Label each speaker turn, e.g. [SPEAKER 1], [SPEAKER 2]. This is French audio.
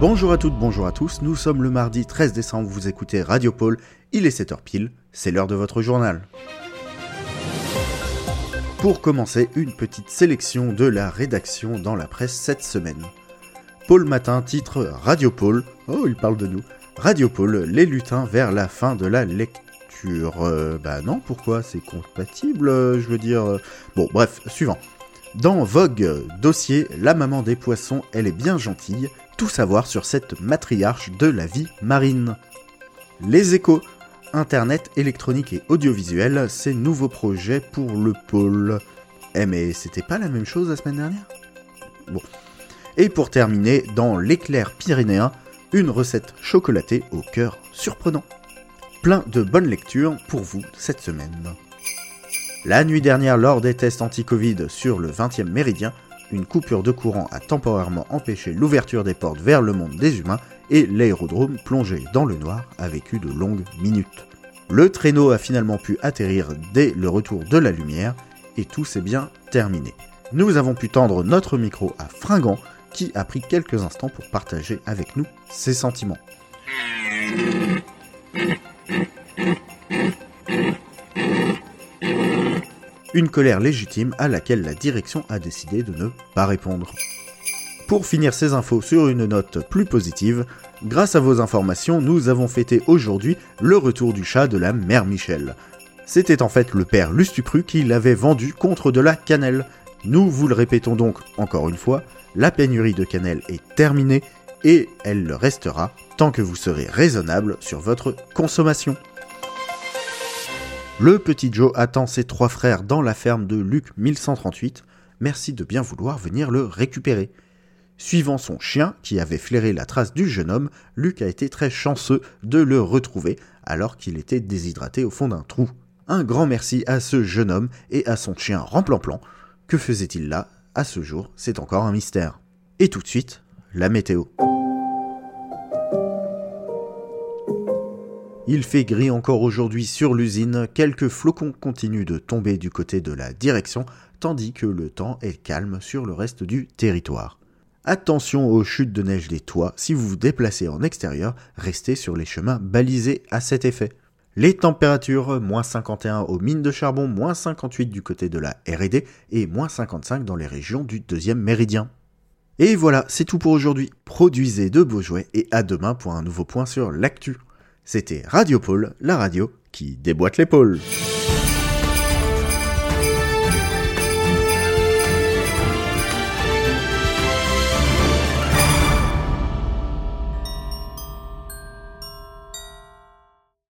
[SPEAKER 1] Bonjour à toutes, bonjour à tous, nous sommes le mardi 13 décembre, vous écoutez Radio Pôle, il est 7h pile, c'est l'heure de votre journal. Pour commencer, une petite sélection de la rédaction dans la presse cette semaine. Pôle Matin titre Radio Pôle, oh il parle de nous, Radio Pôle, les lutins vers la fin de la lecture. Euh, bah non, pourquoi? C'est compatible, euh, je veux dire... euh. Bon, bref, suivant. Dans Vogue, dossier La maman des poissons, elle est bien gentille, tout savoir sur cette matriarche de la vie marine. Les échos, Internet, électronique et audiovisuel, ces nouveaux projets pour le pôle. Eh mais c'était pas la même chose la semaine dernière? Bon. Et pour terminer, dans l'éclair pyrénéen, une recette chocolatée au cœur surprenant. Plein de bonnes lectures pour vous cette semaine. La nuit dernière, lors des tests anti-Covid sur le 20e méridien, une coupure de courant a temporairement empêché l'ouverture des portes vers le monde des humains et l'aérodrome plongé dans le noir a vécu de longues minutes. Le traîneau a finalement pu atterrir dès le retour de la lumière et tout s'est bien terminé. Nous avons pu tendre notre micro à Fringant qui a pris quelques instants pour partager avec nous ses sentiments. Une colère légitime à laquelle la direction a décidé de ne pas répondre. Pour finir ces infos sur une note plus positive, grâce à vos informations, nous avons fêté aujourd'hui le retour du chat de la mère Michel. C'était en fait le père Lustupru qui l'avait vendu contre de la cannelle. Nous vous le répétons donc encore une fois, la pénurie de cannelle est terminée et elle le restera tant que vous serez raisonnable sur votre consommation. Le petit Joe attend ses trois frères dans la ferme de Luc 1138. Merci de bien vouloir venir le récupérer. Suivant son chien, qui avait flairé la trace du jeune homme, Luc a été très chanceux de le retrouver alors qu'il était déshydraté au fond d'un trou. Un grand merci à ce jeune homme et à son chien Remplan-Plan. Que faisait-il là? À ce jour, c'est encore un mystère. Et tout de suite, la météo. Il fait gris encore aujourd'hui sur l'usine, quelques flocons continuent de tomber du côté de la direction, tandis que le temps est calme sur le reste du territoire. Attention aux chutes de neige des toits, si vous vous déplacez en extérieur, restez sur les chemins balisés à cet effet. Les températures, moins 51 aux mines de charbon, moins 58 du côté de la RD et moins 55 dans les régions du deuxième méridien. Et voilà, c'est tout pour aujourd'hui. Produisez de beaux jouets et à demain pour un nouveau point sur l'actu. C'était Radio Pôle, la radio qui déboîte l'épaule.